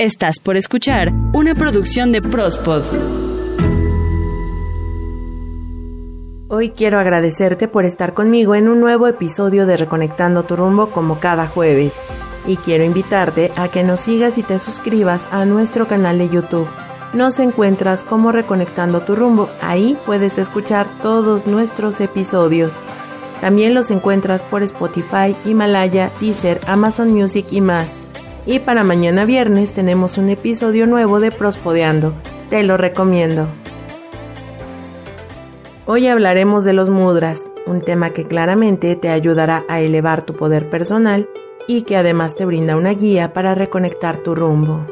Estás por escuchar una producción de Prospod. Hoy quiero agradecerte por estar conmigo en un nuevo episodio de Reconectando tu rumbo como cada jueves. Y quiero invitarte a que nos sigas y te suscribas a nuestro canal de YouTube. Nos encuentras como Reconectando tu rumbo. Ahí puedes escuchar todos nuestros episodios. También los encuentras por Spotify, Himalaya, Deezer, Amazon Music y más. Y para mañana viernes tenemos un episodio nuevo de Prospodeando. Te lo recomiendo. Hoy hablaremos de los mudras, un tema que claramente te ayudará a elevar tu poder personal y que además te brinda una guía para reconectar tu rumbo.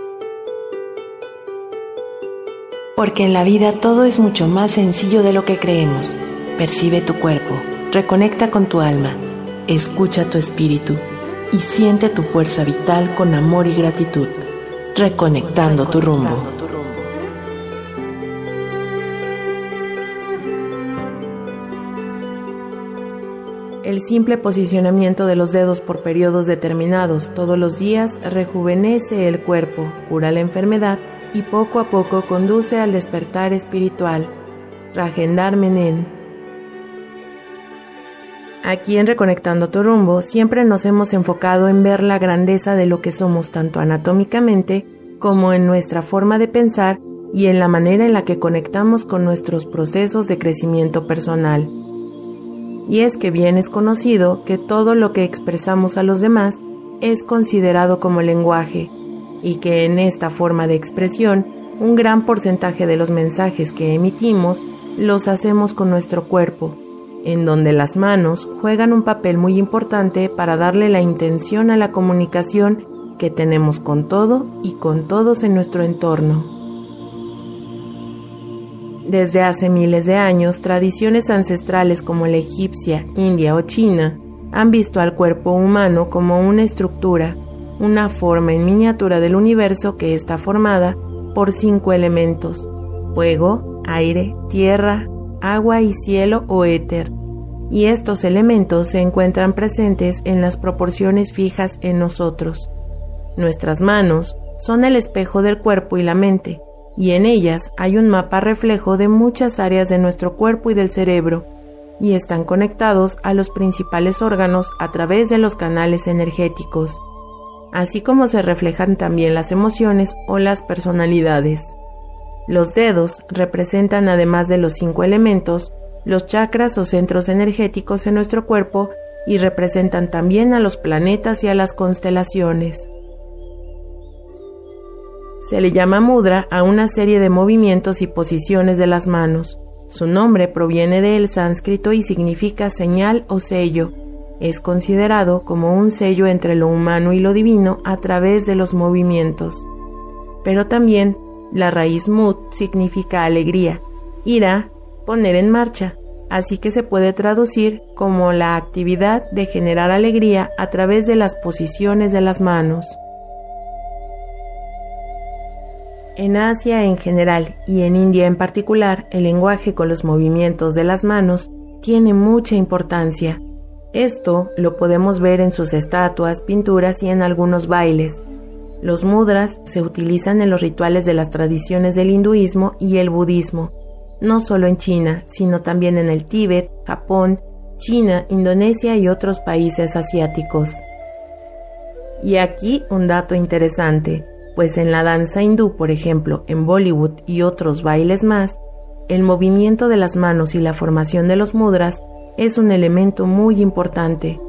Porque en la vida todo es mucho más sencillo de lo que creemos. Percibe tu cuerpo, reconecta con tu alma, escucha tu espíritu y siente tu fuerza vital con amor y gratitud, reconectando tu rumbo. El simple posicionamiento de los dedos por periodos determinados todos los días rejuvenece el cuerpo, cura la enfermedad y poco a poco conduce al despertar espiritual. Ragendar Menen Aquí en Reconectando tu rumbo siempre nos hemos enfocado en ver la grandeza de lo que somos tanto anatómicamente como en nuestra forma de pensar y en la manera en la que conectamos con nuestros procesos de crecimiento personal. Y es que bien es conocido que todo lo que expresamos a los demás es considerado como lenguaje y que en esta forma de expresión un gran porcentaje de los mensajes que emitimos los hacemos con nuestro cuerpo en donde las manos juegan un papel muy importante para darle la intención a la comunicación que tenemos con todo y con todos en nuestro entorno. Desde hace miles de años, tradiciones ancestrales como la egipcia, india o china han visto al cuerpo humano como una estructura, una forma en miniatura del universo que está formada por cinco elementos, fuego, aire, tierra, agua y cielo o éter, y estos elementos se encuentran presentes en las proporciones fijas en nosotros. Nuestras manos son el espejo del cuerpo y la mente, y en ellas hay un mapa reflejo de muchas áreas de nuestro cuerpo y del cerebro, y están conectados a los principales órganos a través de los canales energéticos, así como se reflejan también las emociones o las personalidades. Los dedos representan además de los cinco elementos los chakras o centros energéticos en nuestro cuerpo y representan también a los planetas y a las constelaciones. Se le llama mudra a una serie de movimientos y posiciones de las manos. Su nombre proviene del sánscrito y significa señal o sello. Es considerado como un sello entre lo humano y lo divino a través de los movimientos. Pero también la raíz mud significa alegría, ira poner en marcha, así que se puede traducir como la actividad de generar alegría a través de las posiciones de las manos. En Asia en general y en India en particular, el lenguaje con los movimientos de las manos tiene mucha importancia. Esto lo podemos ver en sus estatuas, pinturas y en algunos bailes. Los mudras se utilizan en los rituales de las tradiciones del hinduismo y el budismo, no solo en China, sino también en el Tíbet, Japón, China, Indonesia y otros países asiáticos. Y aquí un dato interesante, pues en la danza hindú, por ejemplo, en Bollywood y otros bailes más, el movimiento de las manos y la formación de los mudras es un elemento muy importante.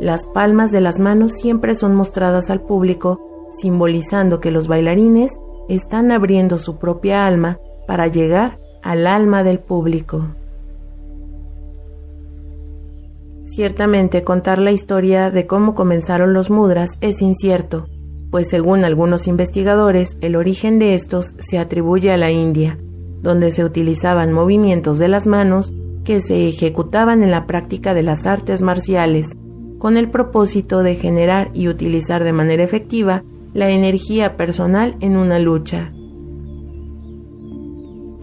Las palmas de las manos siempre son mostradas al público, simbolizando que los bailarines están abriendo su propia alma para llegar al alma del público. Ciertamente contar la historia de cómo comenzaron los mudras es incierto, pues según algunos investigadores el origen de estos se atribuye a la India, donde se utilizaban movimientos de las manos que se ejecutaban en la práctica de las artes marciales, con el propósito de generar y utilizar de manera efectiva la energía personal en una lucha.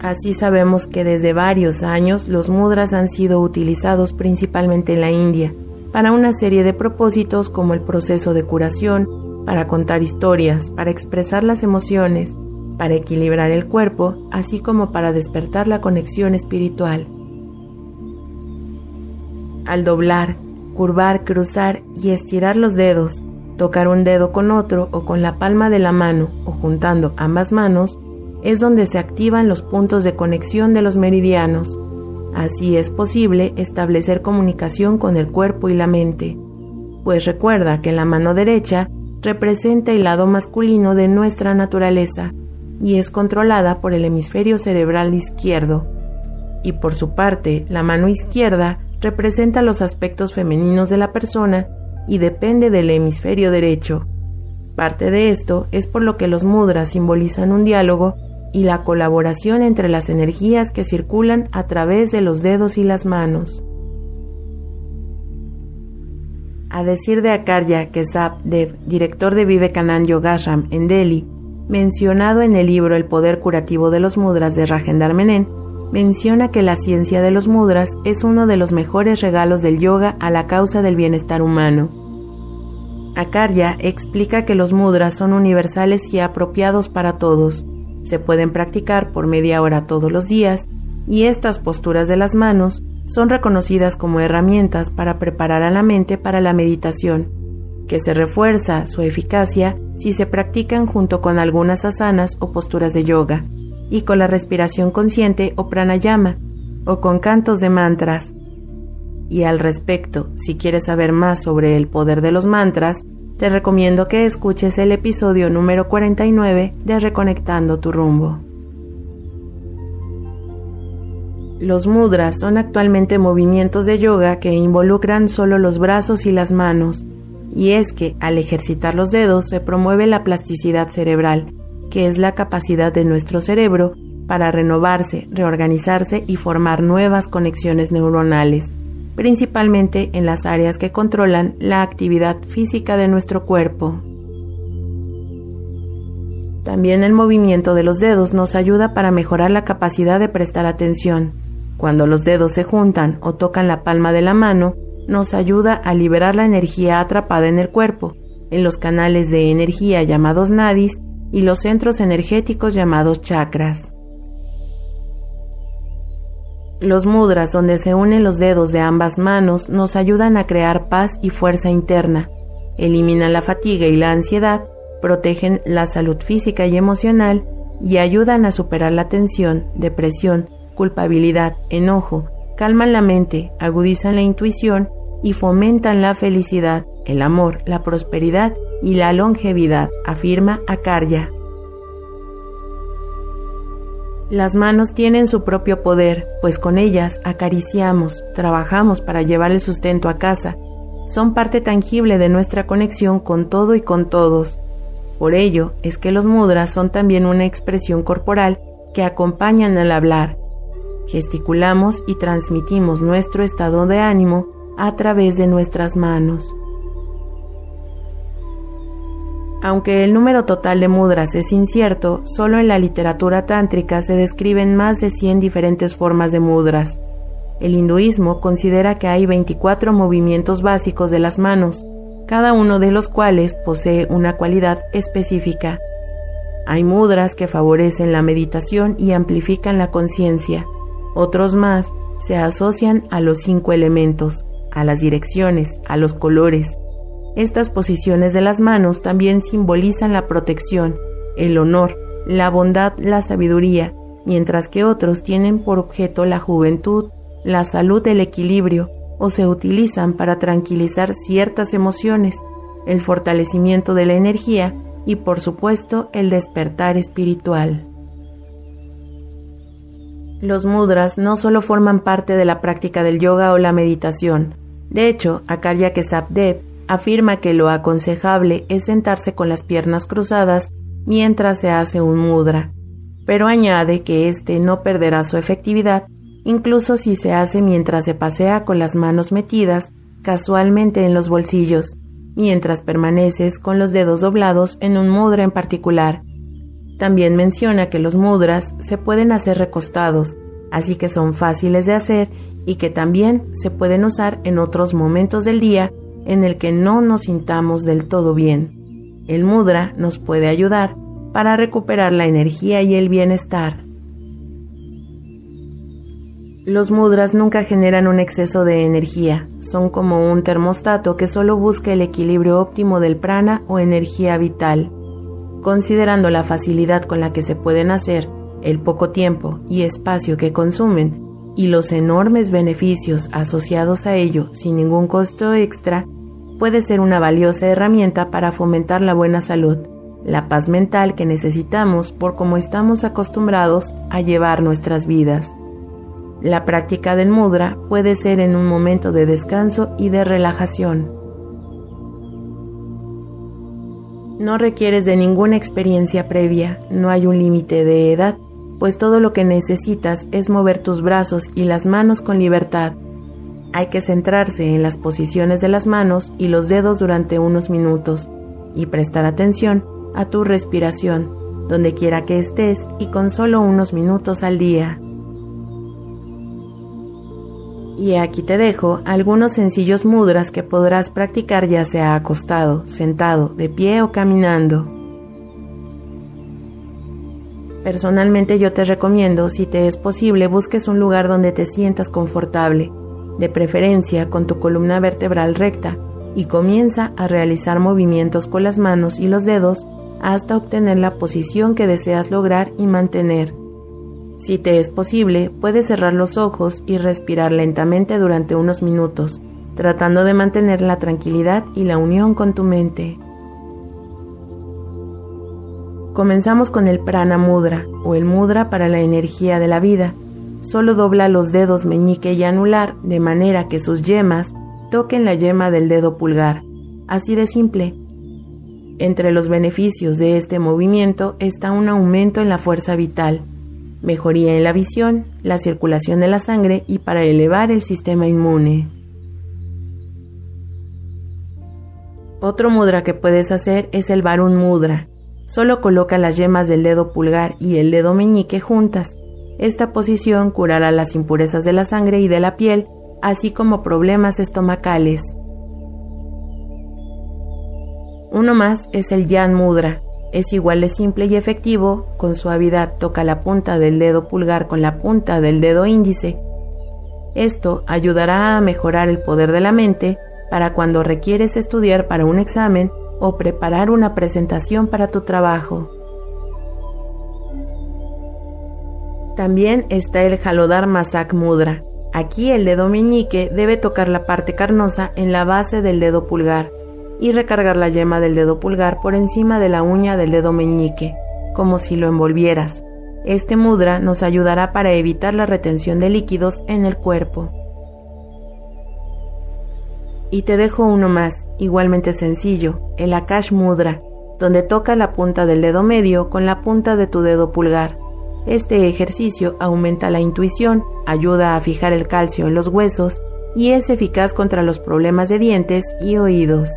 Así sabemos que desde varios años los mudras han sido utilizados principalmente en la India para una serie de propósitos como el proceso de curación, para contar historias, para expresar las emociones, para equilibrar el cuerpo, así como para despertar la conexión espiritual. Al doblar, curvar, cruzar y estirar los dedos, tocar un dedo con otro o con la palma de la mano o juntando ambas manos, es donde se activan los puntos de conexión de los meridianos. Así es posible establecer comunicación con el cuerpo y la mente, pues recuerda que la mano derecha representa el lado masculino de nuestra naturaleza y es controlada por el hemisferio cerebral izquierdo, y por su parte la mano izquierda representa los aspectos femeninos de la persona y depende del hemisferio derecho. Parte de esto es por lo que los mudras simbolizan un diálogo y la colaboración entre las energías que circulan a través de los dedos y las manos. A decir de Akarya Kesab Dev, director de Vivekanand Yogashram en Delhi, mencionado en el libro El poder curativo de los mudras de Rajendra Menon, menciona que la ciencia de los mudras es uno de los mejores regalos del yoga a la causa del bienestar humano. Akarya explica que los mudras son universales y apropiados para todos. Se pueden practicar por media hora todos los días y estas posturas de las manos son reconocidas como herramientas para preparar a la mente para la meditación, que se refuerza su eficacia si se practican junto con algunas asanas o posturas de yoga, y con la respiración consciente o pranayama, o con cantos de mantras. Y al respecto, si quieres saber más sobre el poder de los mantras, te recomiendo que escuches el episodio número 49 de Reconectando tu rumbo. Los mudras son actualmente movimientos de yoga que involucran solo los brazos y las manos, y es que al ejercitar los dedos se promueve la plasticidad cerebral, que es la capacidad de nuestro cerebro para renovarse, reorganizarse y formar nuevas conexiones neuronales, principalmente en las áreas que controlan la actividad física de nuestro cuerpo. También el movimiento de los dedos nos ayuda para mejorar la capacidad de prestar atención, cuando los dedos se juntan o tocan la palma de la mano, nos ayuda a liberar la energía atrapada en el cuerpo, en los canales de energía llamados nadis y los centros energéticos llamados chakras. Los mudras donde se unen los dedos de ambas manos nos ayudan a crear paz y fuerza interna, eliminan la fatiga y la ansiedad, protegen la salud física y emocional y ayudan a superar la tensión, depresión, culpabilidad, enojo, calman la mente, agudizan la intuición y fomentan la felicidad, el amor, la prosperidad y la longevidad, afirma Akarya. Las manos tienen su propio poder, pues con ellas acariciamos, trabajamos para llevar el sustento a casa, son parte tangible de nuestra conexión con todo y con todos. Por ello es que los mudras son también una expresión corporal que acompañan al hablar, Gesticulamos y transmitimos nuestro estado de ánimo a través de nuestras manos. Aunque el número total de mudras es incierto, solo en la literatura tántrica se describen más de 100 diferentes formas de mudras. El hinduismo considera que hay 24 movimientos básicos de las manos, cada uno de los cuales posee una cualidad específica. Hay mudras que favorecen la meditación y amplifican la conciencia. Otros más se asocian a los cinco elementos, a las direcciones, a los colores. Estas posiciones de las manos también simbolizan la protección, el honor, la bondad, la sabiduría, mientras que otros tienen por objeto la juventud, la salud, el equilibrio, o se utilizan para tranquilizar ciertas emociones, el fortalecimiento de la energía y por supuesto el despertar espiritual. Los mudras no solo forman parte de la práctica del yoga o la meditación. De hecho, Akarya Kesabdev afirma que lo aconsejable es sentarse con las piernas cruzadas mientras se hace un mudra, pero añade que éste no perderá su efectividad incluso si se hace mientras se pasea con las manos metidas casualmente en los bolsillos, mientras permaneces con los dedos doblados en un mudra en particular, también menciona que los mudras se pueden hacer recostados, así que son fáciles de hacer y que también se pueden usar en otros momentos del día en el que no nos sintamos del todo bien. El mudra nos puede ayudar para recuperar la energía y el bienestar. Los mudras nunca generan un exceso de energía, son como un termostato que solo busca el equilibrio óptimo del prana o energía vital. Considerando la facilidad con la que se pueden hacer, el poco tiempo y espacio que consumen y los enormes beneficios asociados a ello sin ningún costo extra, puede ser una valiosa herramienta para fomentar la buena salud, la paz mental que necesitamos por cómo estamos acostumbrados a llevar nuestras vidas. La práctica del mudra puede ser en un momento de descanso y de relajación. No requieres de ninguna experiencia previa, no hay un límite de edad, pues todo lo que necesitas es mover tus brazos y las manos con libertad. Hay que centrarse en las posiciones de las manos y los dedos durante unos minutos y prestar atención a tu respiración, donde quiera que estés y con solo unos minutos al día. Y aquí te dejo algunos sencillos mudras que podrás practicar ya sea acostado, sentado, de pie o caminando. Personalmente yo te recomiendo, si te es posible, busques un lugar donde te sientas confortable, de preferencia con tu columna vertebral recta, y comienza a realizar movimientos con las manos y los dedos hasta obtener la posición que deseas lograr y mantener. Si te es posible, puedes cerrar los ojos y respirar lentamente durante unos minutos, tratando de mantener la tranquilidad y la unión con tu mente. Comenzamos con el prana mudra o el mudra para la energía de la vida. Solo dobla los dedos meñique y anular de manera que sus yemas toquen la yema del dedo pulgar. Así de simple. Entre los beneficios de este movimiento está un aumento en la fuerza vital, mejoría en la visión, la circulación de la sangre y para elevar el sistema inmune. Otro mudra que puedes hacer es el Varun Mudra. Solo coloca las yemas del dedo pulgar y el dedo meñique juntas. Esta posición curará las impurezas de la sangre y de la piel, así como problemas estomacales. Uno más es el Yan Mudra, es igual de simple y efectivo, con suavidad toca la punta del dedo pulgar con la punta del dedo índice. Esto ayudará a mejorar el poder de la mente para cuando requieres estudiar para un examen o preparar una presentación para tu trabajo. También está el Jalodar Masak Mudra. Aquí el dedo meñique debe tocar la parte carnosa en la base del dedo pulgar y recargar la yema del dedo pulgar por encima de la uña del dedo meñique, como si lo envolvieras. Este mudra nos ayudará para evitar la retención de líquidos en el cuerpo. Y te dejo uno más, igualmente sencillo, el Akash Mudra, donde toca la punta del dedo medio con la punta de tu dedo pulgar. Este ejercicio aumenta la intuición, ayuda a fijar el calcio en los huesos y es eficaz contra los problemas de dientes y oídos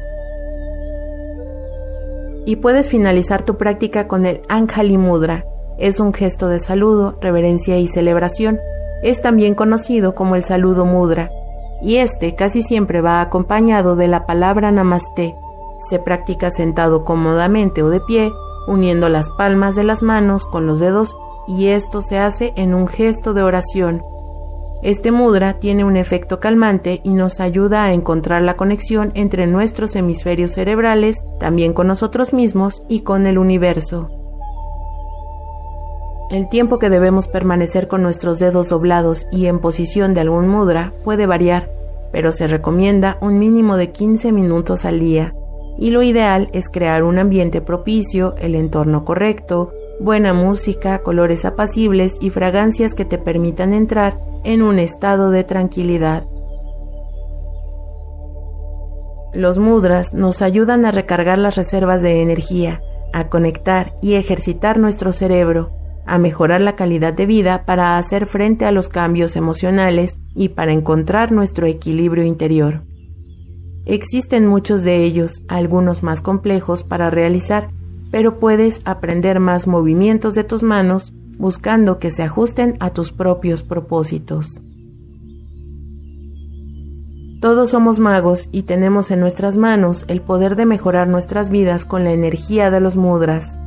y puedes finalizar tu práctica con el Anjali Mudra. Es un gesto de saludo, reverencia y celebración. Es también conocido como el saludo mudra, y este casi siempre va acompañado de la palabra namaste. Se practica sentado cómodamente o de pie, uniendo las palmas de las manos con los dedos, y esto se hace en un gesto de oración este mudra tiene un efecto calmante y nos ayuda a encontrar la conexión entre nuestros hemisferios cerebrales, también con nosotros mismos y con el universo. El tiempo que debemos permanecer con nuestros dedos doblados y en posición de algún mudra puede variar, pero se recomienda un mínimo de 15 minutos al día, y lo ideal es crear un ambiente propicio, el entorno correcto, buena música, colores apacibles y fragancias que te permitan entrar en un estado de tranquilidad. Los mudras nos ayudan a recargar las reservas de energía, a conectar y ejercitar nuestro cerebro, a mejorar la calidad de vida para hacer frente a los cambios emocionales y para encontrar nuestro equilibrio interior. Existen muchos de ellos, algunos más complejos para realizar, pero puedes aprender más movimientos de tus manos buscando que se ajusten a tus propios propósitos. Todos somos magos y tenemos en nuestras manos el poder de mejorar nuestras vidas con la energía de los mudras.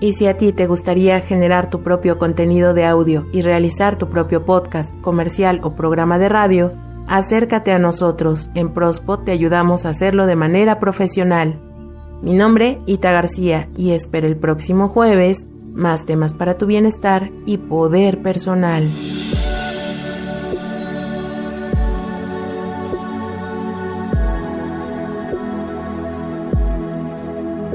Y si a ti te gustaría generar tu propio contenido de audio y realizar tu propio podcast, comercial o programa de radio, acércate a nosotros. En Prospot te ayudamos a hacerlo de manera profesional. Mi nombre, Ita García, y espero el próximo jueves más temas para tu bienestar y poder personal.